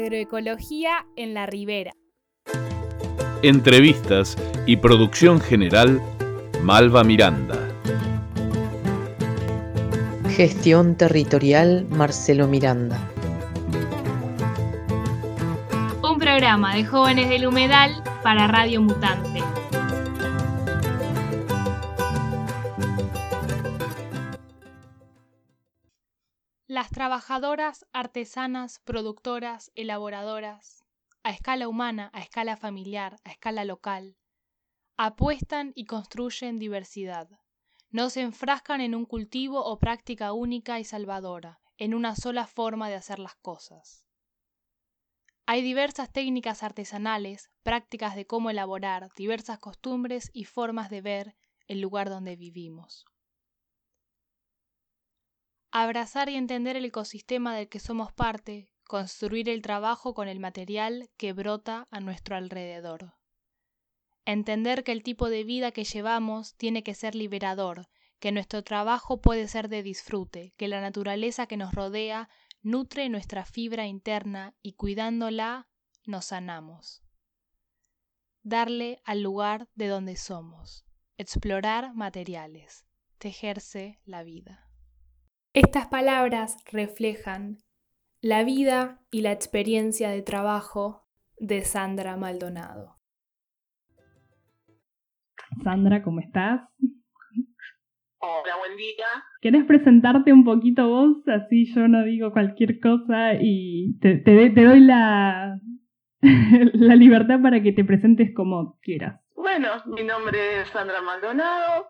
Agroecología en la Ribera. Entrevistas y producción general, Malva Miranda. Gestión territorial, Marcelo Miranda. Un programa de jóvenes del humedal para Radio Mutante. Trabajadoras, artesanas, productoras, elaboradoras, a escala humana, a escala familiar, a escala local, apuestan y construyen diversidad. No se enfrascan en un cultivo o práctica única y salvadora, en una sola forma de hacer las cosas. Hay diversas técnicas artesanales, prácticas de cómo elaborar, diversas costumbres y formas de ver el lugar donde vivimos. Abrazar y entender el ecosistema del que somos parte, construir el trabajo con el material que brota a nuestro alrededor. Entender que el tipo de vida que llevamos tiene que ser liberador, que nuestro trabajo puede ser de disfrute, que la naturaleza que nos rodea nutre nuestra fibra interna y cuidándola nos sanamos. Darle al lugar de donde somos, explorar materiales, tejerse la vida. Estas palabras reflejan la vida y la experiencia de trabajo de Sandra Maldonado. Sandra, ¿cómo estás? Hola, buen día. ¿Querés presentarte un poquito vos? Así yo no digo cualquier cosa y te, te, te doy la, la libertad para que te presentes como quieras. Bueno, mi nombre es Sandra Maldonado,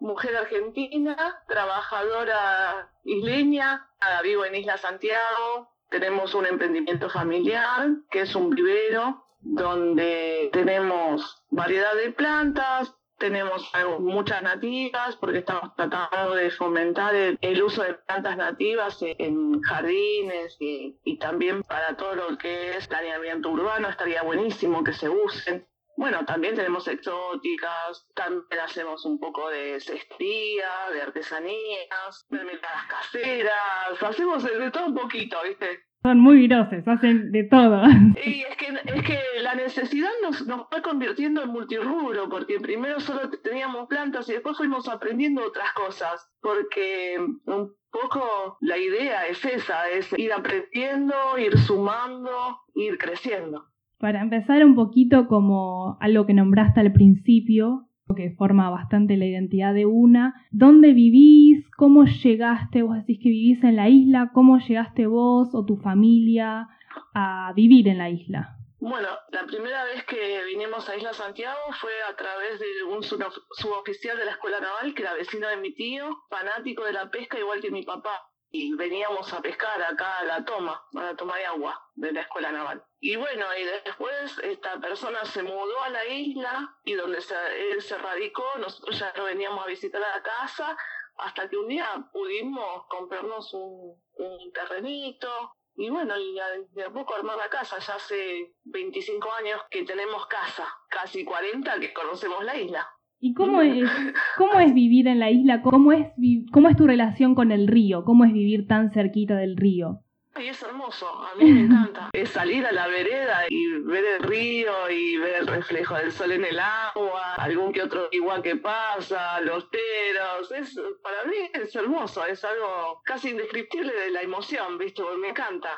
mujer argentina, trabajadora isleña, vivo en Isla Santiago, tenemos un emprendimiento familiar que es un vivero donde tenemos variedad de plantas, tenemos muchas nativas porque estamos tratando de fomentar el, uso de plantas nativas en jardines y, y, también para todo lo que es planeamiento urbano estaría buenísimo que se usen. Bueno, también tenemos exóticas, también hacemos un poco de cestía, de artesanías, mermeladas caseras, hacemos de todo un poquito, ¿viste? Son muy virosos, hacen de todo. Y es que, es que la necesidad nos, nos fue convirtiendo en multirrubro, porque primero solo teníamos plantas y después fuimos aprendiendo otras cosas, porque un poco la idea es esa, es ir aprendiendo, ir sumando, ir creciendo. Para empezar un poquito como algo que nombraste al principio, que forma bastante la identidad de una, ¿dónde vivís? ¿Cómo llegaste? Vos decís que vivís en la isla, ¿cómo llegaste vos o tu familia a vivir en la isla? Bueno, la primera vez que vinimos a Isla Santiago fue a través de un suboficial de la Escuela Naval, que era vecino de mi tío, fanático de la pesca igual que mi papá y veníamos a pescar acá a la toma, a la toma de agua de la escuela naval. Y bueno, y después esta persona se mudó a la isla y donde él se radicó, nosotros ya no veníamos a visitar a la casa hasta que un día pudimos comprarnos un, un terrenito y bueno, y de a poco armar la casa. Ya hace 25 años que tenemos casa, casi 40 que conocemos la isla. ¿Y cómo es, cómo es vivir en la isla? ¿Cómo es, ¿Cómo es tu relación con el río? ¿Cómo es vivir tan cerquita del río? Ay, es hermoso, a mí me encanta. es salir a la vereda y ver el río y ver el reflejo del sol en el agua, algún que otro igual que pasa, los teros. Es, para mí es hermoso, es algo casi indescriptible de la emoción, ¿viste? Me encanta.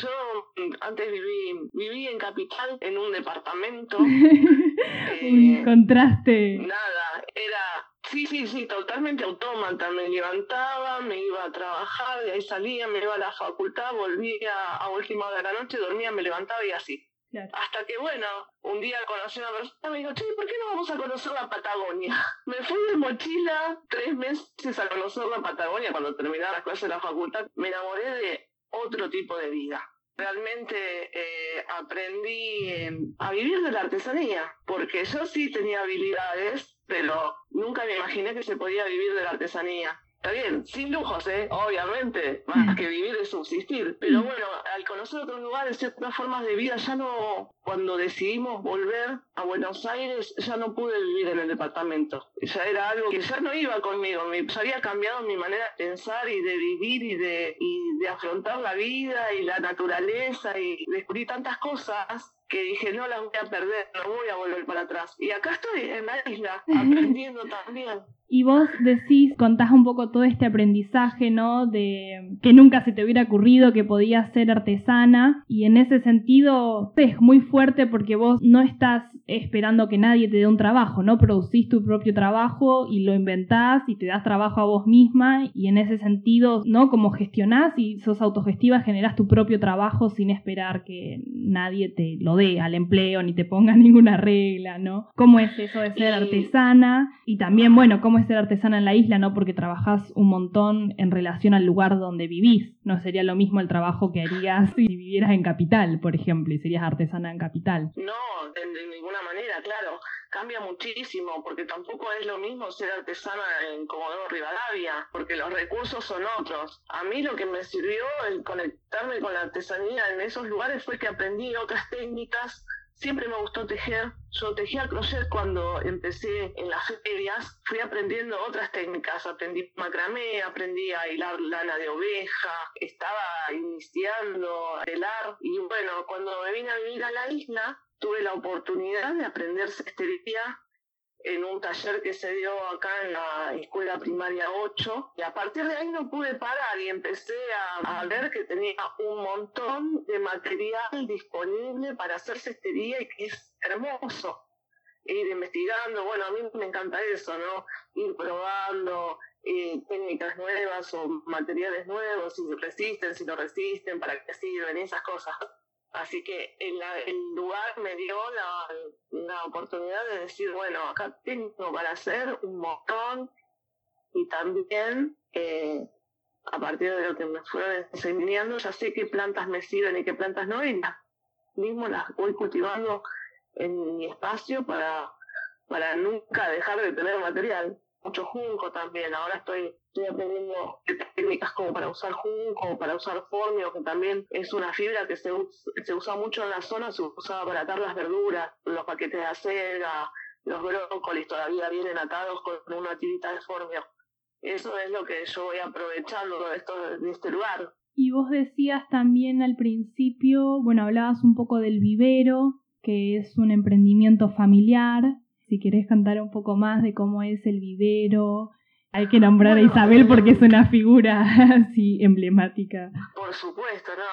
Yo mm, antes viví, viví en Capital, en un departamento. un eh, contraste. Nada, era, sí, sí, sí, totalmente autómata. Me levantaba, me iba a trabajar, de ahí salía, me iba a la facultad, volvía a última hora de la noche, dormía, me levantaba y así. Hasta que, bueno, un día conocí a una persona y me dijo, che, ¿por qué no vamos a conocer la Patagonia? Me fui de mochila tres meses a conocer la Patagonia cuando terminaba las clases de la facultad. Me enamoré de otro tipo de vida. Realmente eh, aprendí eh, a vivir de la artesanía, porque yo sí tenía habilidades, pero nunca me imaginé que se podía vivir de la artesanía. Está bien, sin lujos, ¿eh? Obviamente, más que vivir es subsistir. Pero bueno, al conocer otros lugares otras formas de vida, ya no, cuando decidimos volver a Buenos Aires, ya no pude vivir en el departamento. Ya era algo que ya no iba conmigo, me, ya había cambiado mi manera de pensar y de vivir y de, y de afrontar la vida y la naturaleza y descubrí tantas cosas que dije, no las voy a perder, no voy a volver para atrás. Y acá estoy en la isla, aprendiendo también. Y vos decís, contás un poco todo este aprendizaje, ¿no? De que nunca se te hubiera ocurrido que podías ser artesana. Y en ese sentido es muy fuerte porque vos no estás esperando que nadie te dé un trabajo, ¿no? Producís tu propio trabajo y lo inventás y te das trabajo a vos misma. Y en ese sentido, ¿no? Como gestionás y sos autogestiva, generás tu propio trabajo sin esperar que nadie te lo dé al empleo ni te ponga ninguna regla, ¿no? ¿Cómo es eso de ser artesana? Y también, bueno, ¿cómo ser artesana en la isla, ¿no? Porque trabajás un montón en relación al lugar donde vivís. No sería lo mismo el trabajo que harías si vivieras en capital, por ejemplo, y serías artesana en capital. No, de, de ninguna manera, claro. Cambia muchísimo, porque tampoco es lo mismo ser artesana en Comodoro Rivadavia, porque los recursos son otros. A mí lo que me sirvió el conectarme con la artesanía en esos lugares fue que aprendí otras técnicas Siempre me gustó tejer. Yo tejía crochet cuando empecé en las ferias. Fui aprendiendo otras técnicas. Aprendí macramé, aprendí a hilar lana de oveja. Estaba iniciando a telar. Y bueno, cuando me vine a vivir a la isla, tuve la oportunidad de aprender cestería en un taller que se dio acá en la escuela primaria 8 y a partir de ahí no pude parar y empecé a, ver que tenía un montón de material disponible para hacer cestería y que es hermoso ir investigando, bueno, a mí me encanta eso, ¿no? Ir probando eh, técnicas nuevas o materiales nuevos, si resisten, si no resisten, para qué sirven, esas cosas. Así que el, lugar me dio la, oportunidad de decir, bueno, acá tengo para hacer un montón y también eh, a partir de lo que me fueron enseñando, ya sé qué plantas me sirven y qué plantas no, y las mismo las voy cultivando en mi espacio para, para nunca dejar de tener material mucho junco también. Ahora estoy, estoy aprendiendo técnicas como para usar junco, para usar formio, que también es una fibra que se, se usa mucho en la zona, se usa para atar las verduras, los paquetes de acelga, los brócolis todavía vienen atados con una tirita de formio. Eso es lo que yo voy aprovechando de, esto, de este lugar. Y vos decías también al principio, bueno, hablabas un poco del vivero, que es un emprendimiento familiar, si querés cantar un poco más de cómo es el vivero. Hay que nombrar a Isabel porque es una figura así emblemática. Por supuesto, no.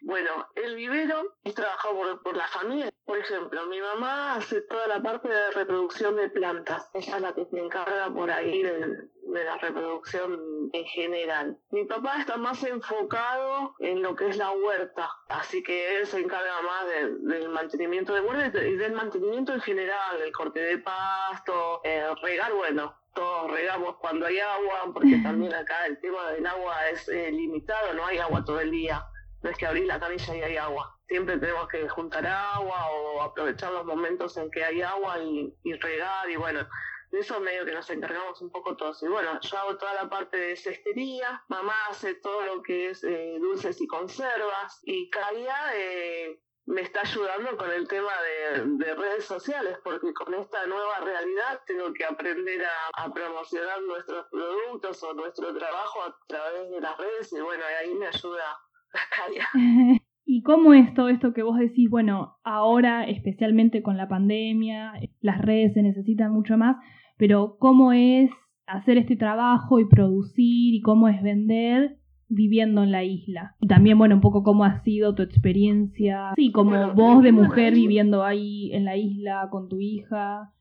Bueno, el vivero es trabajado por, por la familia. Por ejemplo, mi mamá hace toda la parte de reproducción de plantas. Ella es la que se encarga por ahí de, de la reproducción en general. Mi papá está más enfocado en lo que es la huerta, así que él se encarga más del mantenimiento de huerta y del mantenimiento en general, el corte de pasto, eh, regar, bueno, todos regamos cuando hay agua, porque también acá el tema del agua es eh, limitado, no hay agua todo el día. No es que abrís la canilla y hay agua. Siempre tenemos que juntar agua o aprovechar los momentos en que hay agua y, y regar y bueno, de eso medio que nos encargamos un poco todos. Y bueno, yo hago toda la parte de cestería, mamá hace todo lo que es eh, dulces y conservas, y Kaya eh, me está ayudando con el tema de, redes sociales, porque con esta nueva realidad tengo que aprender a, promocionar nuestros productos o nuestro trabajo a través de las redes, y bueno, ahí me ayuda. ¿Y cómo es todo esto que vos decís, bueno, ahora especialmente con la pandemia, las redes se necesitan mucho más, pero cómo es hacer este trabajo y producir y cómo es vender viviendo en la isla. Y también, bueno, un poco cómo ha sido tu experiencia, sí, como vos de mujer viviendo ahí en la isla con tu hija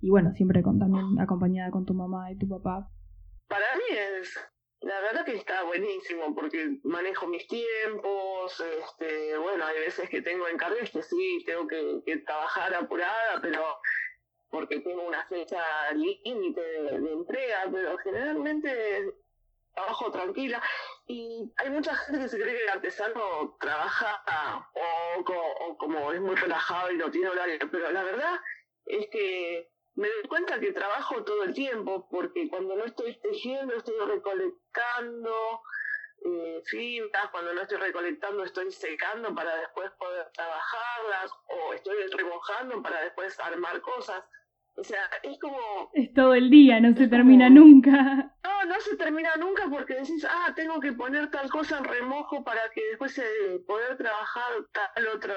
y bueno, siempre con, también acompañada con tu mamá y tu papá. Para mí es, la verdad que está buenísimo porque manejo mis tiempos, este, bueno, hay veces que tengo encargos que sí, tengo que, que trabajar apurada, pero porque tengo una fecha límite de, entrega, pero generalmente trabajo tranquila. Y hay mucha gente que se cree que el artesano trabaja o, o como es muy relajado y no tiene horario, pero la verdad es que me doy cuenta que trabajo todo el tiempo, porque cuando no estoy tejiendo, estoy recolectando eh, fibras, cuando no estoy recolectando, estoy secando para después poder trabajarlas, o estoy remojando para después armar cosas. O sea, es como... Es todo el día, no se termina nunca. No, no se termina nunca porque decís, ah, tengo que poner tal cosa en remojo para que después eh, poder trabajar tal otro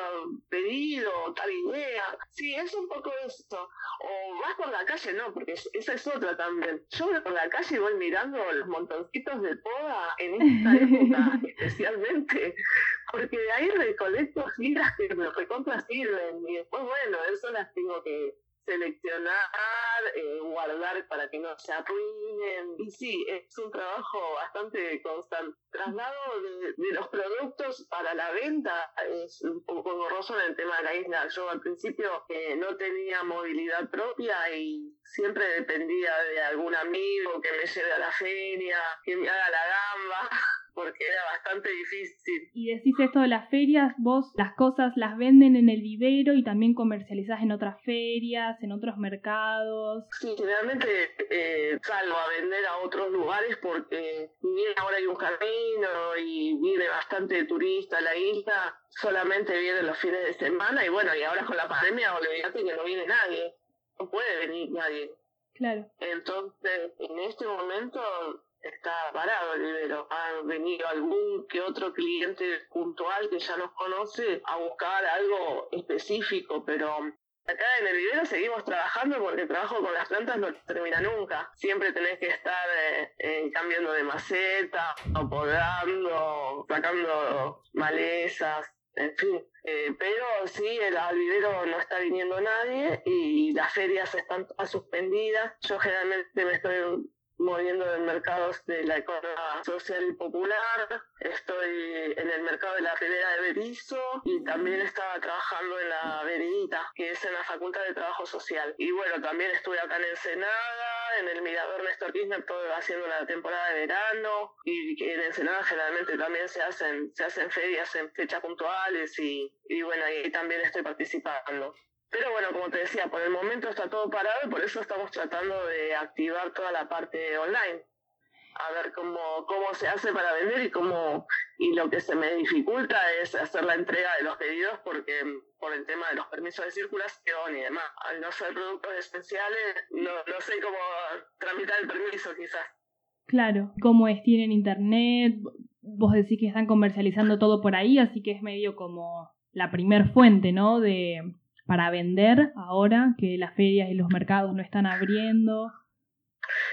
pedido, tal idea. Sí, es un poco eso. O vas por la calle, no, porque esa es otra también. Yo voy por la calle y voy mirando los montoncitos de poda en esta época especialmente, porque de ahí recolecto fibras que me recontra sirven y después, bueno, eso las tengo que seleccionar, eh, guardar para que no se arruinen. Y sí, es un trabajo bastante constante. Traslado de, de los productos para la venta es un poco borroso en el tema de la isla. Yo al principio eh, no tenía movilidad propia y siempre dependía de algún amigo que me lleve a la feria, que me haga la gamba porque era bastante difícil. Y decís esto de las ferias, vos las cosas las venden en el vivero y también comercializás en otras ferias, en otros mercados. Sí, generalmente eh, salgo a vender a otros lugares porque bien ahora hay un camino y viene bastante turista a la isla, solamente vienen los fines de semana y bueno, y ahora con la pandemia olvídate que no viene nadie, no puede venir nadie. Claro. Entonces, en este momento está parado el vivero. Ha venido algún que otro cliente puntual que ya nos conoce a buscar algo específico, pero acá en el vivero seguimos trabajando porque el trabajo con las plantas no termina nunca. Siempre tenés que estar eh, eh, cambiando de maceta, o podando, sacando malezas. En fin, eh, pero sí, el, no está viniendo nadie y las ferias están suspendidas. Yo generalmente me estoy moviendo en mercados de la economía social y popular. Estoy en el mercado de la Ribera de Berizo y también estaba trabajando en la Veredita, que es en la Facultad de Trabajo Social. Y bueno, también estuve acá en Ensenada, en el Mirador Néstor Kirchner, todo haciendo la temporada de verano. Y en Ensenada generalmente también se hacen, se hacen ferias en fechas puntuales y, y bueno, ahí también estoy participando. Pero bueno, como te decía, por el momento está todo parado y por eso estamos tratando de activar toda la parte online. A ver cómo, cómo se hace para vender y cómo y lo que se me dificulta es hacer la entrega de los pedidos porque por el tema de los permisos de circulación y demás. Al no ser productos esenciales, no, no sé cómo tramitar el permiso quizás. Claro, cómo es, tienen internet, vos decís que están comercializando todo por ahí, así que es medio como la primer fuente, ¿no? De, para vender ahora que las ferias y los mercados no están abriendo.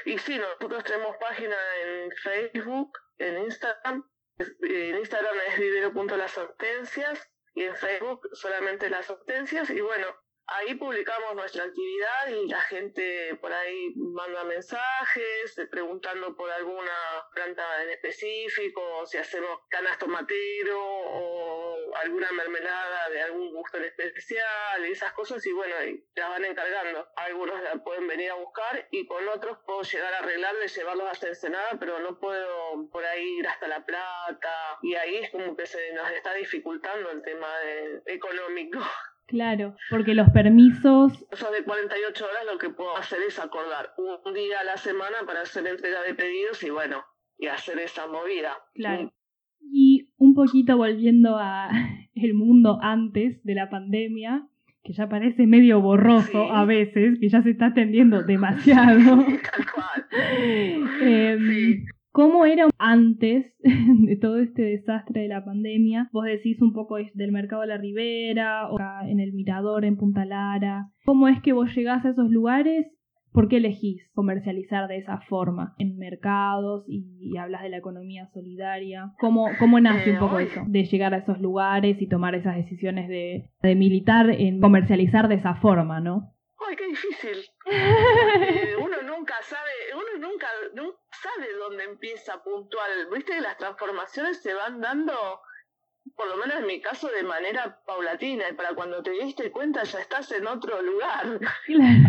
Y sí, nosotros tenemos página en Facebook, en Instagram. En Instagram es vivero.lasortencias y en Facebook solamente las hortensias. Y bueno, ahí publicamos nuestra actividad y la gente por ahí manda mensajes eh, preguntando por alguna planta en específico, si hacemos canas tomatero o alguna mermelada de algún gusto en especial, esas cosas, y bueno, y las van encargando. Algunos la pueden venir a buscar y con otros puedo llegar a arreglar de llevarlos hasta Ensenada, pero no puedo por ahí ir hasta La Plata, y ahí es como que se nos está dificultando el tema de, económico. Claro, porque los permisos... Eso de 48 horas lo que puedo hacer es acordar un día a la semana para hacer entrega de pedidos y bueno, y hacer esa movida. Claro. Y un poquito volviendo a el mundo antes de la pandemia, que ya parece medio borroso a veces, que ya se está atendiendo demasiado. Tal cual. Em, ¿Cómo era antes de todo este desastre de la pandemia? Vos decís un poco del mercado de la Ribera, o en el Mirador, en Punta Lara. ¿Cómo es que vos llegás a esos lugares? ¿Por qué elegís comercializar de esa forma en mercados y, hablas de la economía solidaria? ¿Cómo, cómo nace un poco eso? De llegar a esos lugares y tomar esas decisiones de, de militar en comercializar de esa forma, ¿no? ¡Ay, qué difícil! uno nunca sabe, uno nunca, nunca sabe dónde empieza puntual. Viste que las transformaciones se van dando por lo menos en mi caso, de manera paulatina, y para cuando te diste cuenta ya estás en otro lugar.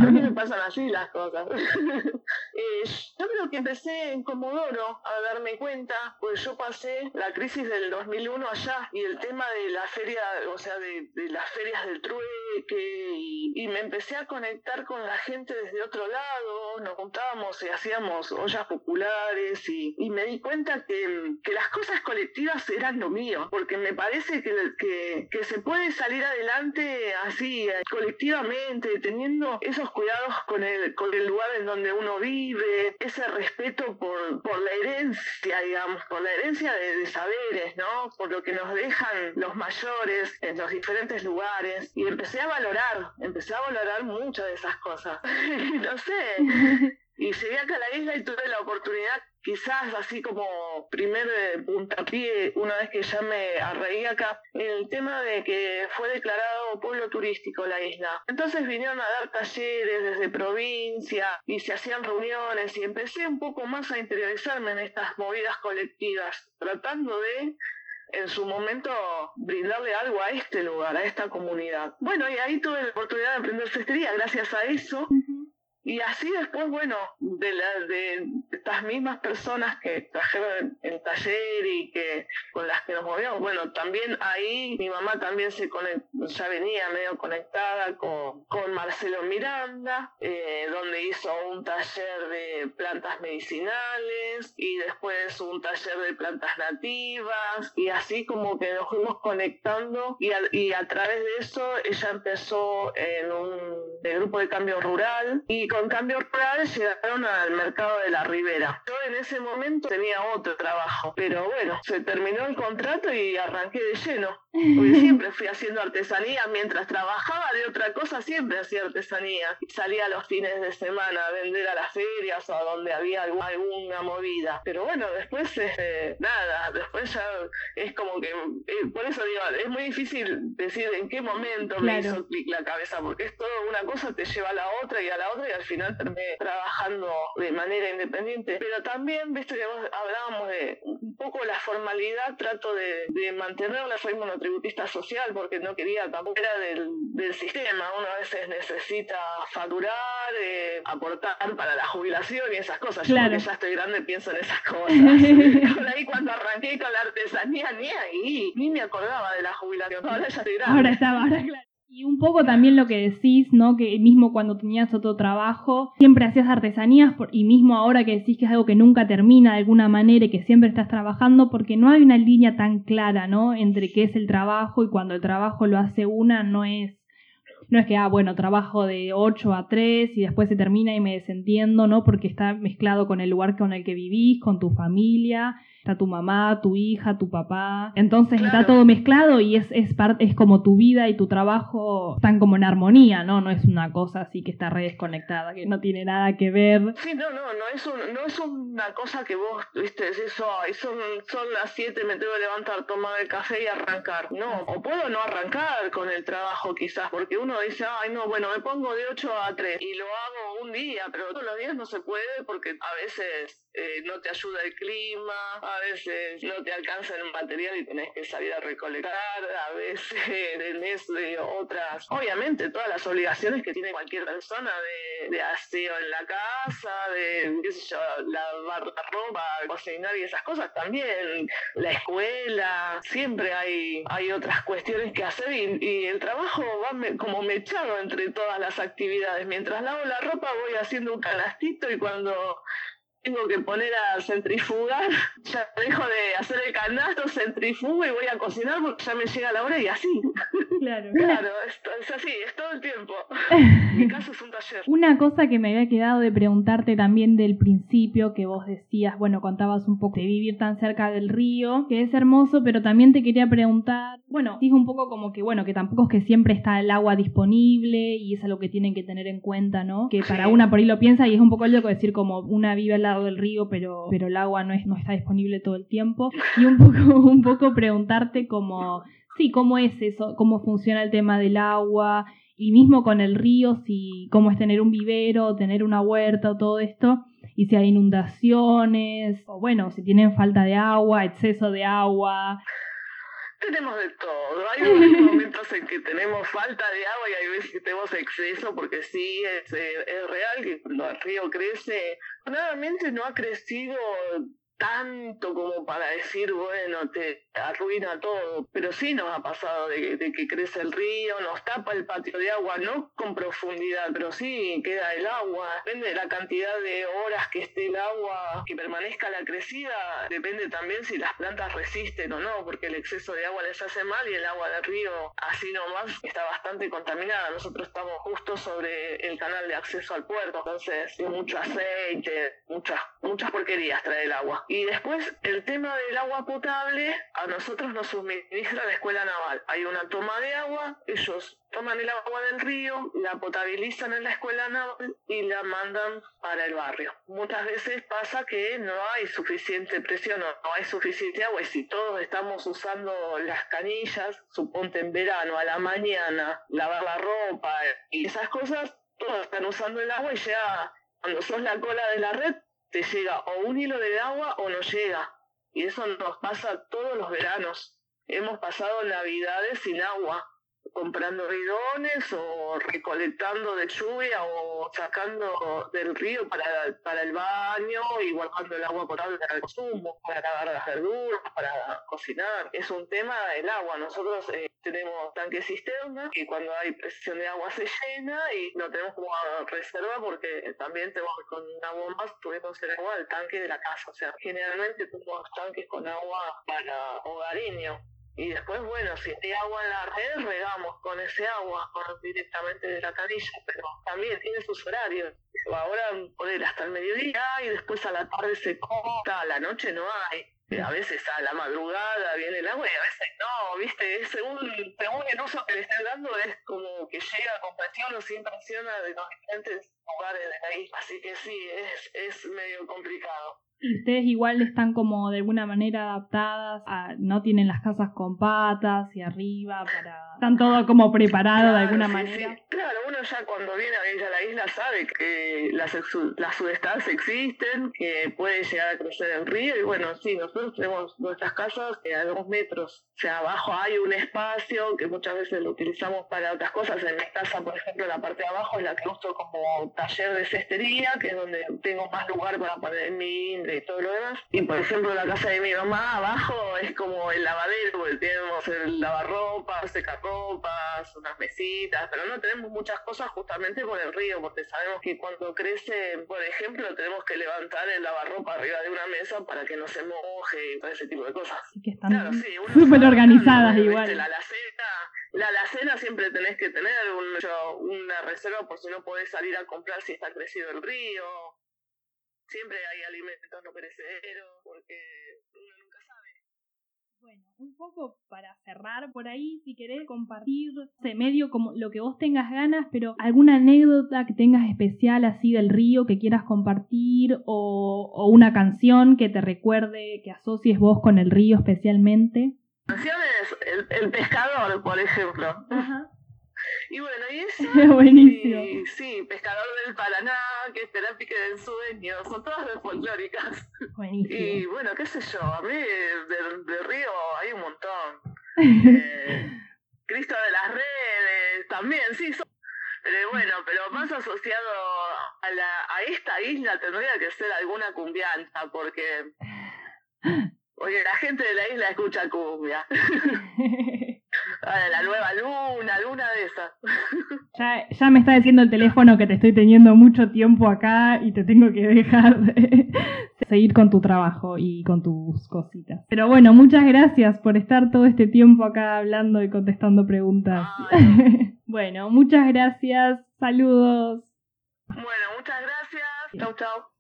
A mí me pasan así las cosas. Eh, yo creo que empecé en Comodoro a darme cuenta, pues yo pasé la crisis del 2001 allá y el tema de la feria, o sea, de, las ferias del trueque, y, me empecé a conectar con la gente desde otro lado, nos juntábamos y hacíamos ollas populares, y, me di cuenta que, que las cosas colectivas eran lo mío, porque me parece que, que, se puede salir adelante así, colectivamente, teniendo esos cuidados con el, con el lugar en donde uno vive, ese respeto por, por la herencia, digamos, por la herencia de, saberes, ¿no? Por lo que nos dejan los mayores en los diferentes lugares. Y empecé a valorar, empecé a valorar muchas de esas cosas. no sé. Y llegué acá a la isla y tuve la oportunidad, quizás así como primer eh, puntapié, una vez que ya me arreí acá, el tema de que fue declarado pueblo turístico la isla. Entonces vinieron a dar talleres desde provincia y se hacían reuniones y empecé un poco más a interiorizarme en estas movidas colectivas, tratando de en su momento brindarle algo a este lugar, a esta comunidad. Bueno, y ahí tuve la oportunidad de aprender cestería gracias a eso. Y así después, bueno, de, la, de estas mismas personas que trajeron el taller y que con las que nos movíamos, bueno, también ahí mi mamá también se ya venía medio conectada con, con Marcelo Miranda, eh, donde hizo un taller de plantas medicinales y después un taller de plantas nativas y así como que nos fuimos conectando y a, y a través de eso ella empezó en un grupo de cambio rural y con cambio rural llegaron al mercado de la Ribera. Yo en ese momento tenía otro trabajo, pero bueno, se terminó el contrato y arranqué de lleno. Porque siempre fui haciendo artesanía, mientras trabajaba de otra cosa, siempre hacía artesanía. Salía los fines de semana a vender a las ferias o a donde había alguna movida. Pero bueno, después, este, nada, después ya es como que, eh, por eso digo, es muy difícil decir en qué momento me hizo clic la cabeza, porque es todo una cosa, te lleva a la otra y a la otra y al final terminé trabajando de manera independiente. Pero también, viste que hablábamos de un poco la formalidad, trato de, de mantener la forma tributista social porque no quería tampoco era del, del sistema. Uno a veces necesita facturar, eh, aportar para la jubilación y esas cosas. Yo porque ya estoy grande pienso en esas cosas. Por ahí cuando arranqué con la artesanía ni ahí, ni me acordaba de la jubilación. Ahora ya estoy grande. Ahora estaba, ahora claro. Y un poco también lo que decís, ¿no? Que mismo cuando tenías otro trabajo, siempre hacías artesanías y mismo ahora que decís que es algo que nunca termina de alguna manera y que siempre estás trabajando, porque no hay una línea tan clara, ¿no? Entre qué es el trabajo y cuando el trabajo lo hace una, no es no es que, ah, bueno, trabajo de 8 a 3 y después se termina y me desentiendo, ¿no? Porque está mezclado con el lugar con el que vivís, con tu familia está tu mamá, tu hija, tu papá. Entonces está todo mezclado y es, es, es como tu vida y tu trabajo están como en armonía, ¿no? No es una cosa así que está re desconectada, que no tiene nada que ver. Sí, no, no, no es, no es una cosa que vos, viste, eso, son, son las 7, me tengo que levantar, tomar el café y arrancar. No, o puedo no arrancar con el trabajo quizás, porque uno dice, ay, no, bueno, me pongo de 8 a 3 y lo hago un día, pero todos los días no se puede porque a veces eh, no te ayuda el clima, a veces no te alcanza el material y tenés que salir a recolectar, a veces tenés eh, otras, obviamente todas las obligaciones que tiene cualquier persona de, de aseo en la casa, de, qué sé yo, lavar la ropa, cocinar y esas cosas también, la escuela, siempre hay, hay otras cuestiones que hacer y, el trabajo va como mechado entre todas las actividades. Mientras lavo la ropa voy haciendo un canastito y cuando tengo que poner a centrifugar, ya dejo de hacer el canasto, centrifugo y voy a cocinar porque ya me llega la hora y así. Claro, claro, es, así, es todo el tiempo. Mi caso es un taller. Una cosa que me había quedado de preguntarte también del principio, que vos decías, bueno, contabas un poco de vivir tan cerca del río, que es hermoso, pero también te quería preguntar, bueno, dijo un poco como que, bueno, que tampoco es que siempre está el agua disponible y es algo que tienen que tener en cuenta, ¿no? Que para una por ahí lo piensa y es un poco loco decir como una vive al lado del río, pero, pero el agua no, es, no está disponible todo el tiempo. Y un poco, un poco preguntarte como, sí, cómo es eso, cómo funciona el tema del agua, y mismo con el río, si cómo es tener un vivero, tener una huerta o todo esto, y si hay inundaciones, o bueno, si tienen falta de agua, exceso de agua. Tenemos de todo. Hay momentos en que tenemos falta de agua y hay veces que tenemos exceso, porque sí, es, eh, es real que cuando el río crece, nuevamente no ha crecido tanto como para decir, bueno, te arruina todo, pero sí nos ha pasado de, que crece el río, nos tapa el patio de agua, no con profundidad, pero sí queda el agua, depende de la cantidad de horas que esté el agua, que permanezca la crecida, depende también si las plantas resisten o no, porque el exceso de agua les hace mal y el agua del río así nomás está bastante contaminada, nosotros estamos justo sobre el canal de acceso al puerto, entonces mucho aceite, muchas, muchas porquerías trae el agua. Y después el tema del agua potable, a nosotros nos suministra la escuela naval. Hay una toma de agua, ellos toman el agua del río, la potabilizan en la escuela naval y la mandan para el barrio. Muchas veces pasa que no hay suficiente presión, no hay suficiente agua y si todos estamos usando las canillas, suponte en verano a la mañana, lavar la ropa y esas cosas, todos están usando el agua y ya cuando sos la cola de la red te llega o un hilo de agua o no llega. Y eso nos pasa todos los veranos. Hemos pasado navidades sin agua comprando bidones o recolectando de lluvia o sacando del río para, para el baño y guardando el agua potable para el consumo, para lavar las verduras, para cocinar. Es un tema el agua. Nosotros eh, tenemos tanque cisterna y cuando hay presión de agua se llena y no tenemos como reserva porque también tenemos con una bomba tuvimos el agua del tanque de la casa. O sea, generalmente tenemos tanques con agua para hogareño y después, bueno, si hay agua en la red, regamos con ese agua directamente de la canilla, pero también tiene sus horarios. Ahora poner hasta el mediodía y después a la tarde se corta, a la noche no hay. A veces a la madrugada viene el agua y a veces no, viste, según, según el uso que le estén dando es como que llega con presión o sin presión de los diferentes lugares de la isla. Así que sí, es, es medio complicado. Y ustedes igual están como de alguna manera adaptadas, a, no tienen las casas con patas y arriba, para están todo como preparado de alguna manera. Claro, uno ya cuando viene a la isla sabe que las, las sudestadas existen, que puede llegar a crecer el río y bueno, sí, nosotros tenemos nuestras casas a dos metros, o sea, abajo hay un espacio que muchas veces lo utilizamos para otras cosas. En mi casa, por ejemplo, la parte de abajo es la que uso como taller de cestería, que es donde tengo más lugar para poner mi y todo lo demás. Y por ejemplo, la casa de mi mamá abajo es como el lavadero, porque tenemos el lavarropa, secarropas, unas mesitas, pero no tenemos muchas cosas justamente por el río, porque sabemos que cuando crece, por ejemplo, tenemos que levantar el lavarropa arriba de una mesa para que no se moje y todo ese tipo de cosas. Que están súper organizadas igual. La alacena, la alacena siempre tenés que tener una reserva por si no podés salir a comprar si está crecido el río siempre hay alimentos no perecederos, porque uno nunca sabe. Bueno, un poco para cerrar por ahí, si querés compartir, de medio como lo que vos tengas ganas, pero alguna anécdota que tengas especial así del río que quieras compartir o, o una canción que te recuerde, que asocies vos con el río especialmente. Canciones, el, el pescador, por ejemplo. Ajá. Y bueno, y eso. Buenísimo. sí, Pescador del Paraná, que es Terapia del Sueño, son todas de folclóricas. Buenísimo. Y bueno, qué sé yo, a mí de, Río hay un montón. eh, Cristo de las Redes, también, sí, son pero bueno, pero más asociado a, la, a esta isla tendría que ser alguna cumbianza, porque oye, la gente de la isla escucha cumbia. la nueva luna, luna de esas. Ya, ya me está diciendo el teléfono que te estoy teniendo mucho tiempo acá y te tengo que dejar seguir con tu trabajo y con tus cositas. Pero bueno, muchas gracias por estar todo este tiempo acá hablando y contestando preguntas. bueno, muchas gracias. Saludos. Bueno, muchas gracias. Chau, chau.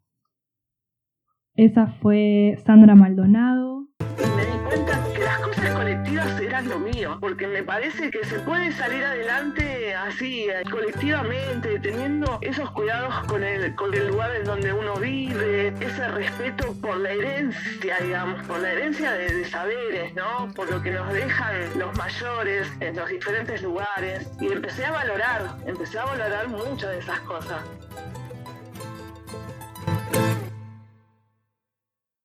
Esa fue Sandra Maldonado. Me di cuenta que las cosas colectivas eran lo mío, porque me parece que se puede salir adelante así, colectivamente, teniendo esos cuidados con el, con el lugar en donde uno vive, ese respeto por la herencia, digamos, por la herencia de, saberes, ¿no? Por lo que nos dejan los mayores en los diferentes lugares. Y empecé a valorar, empecé a valorar muchas de esas cosas.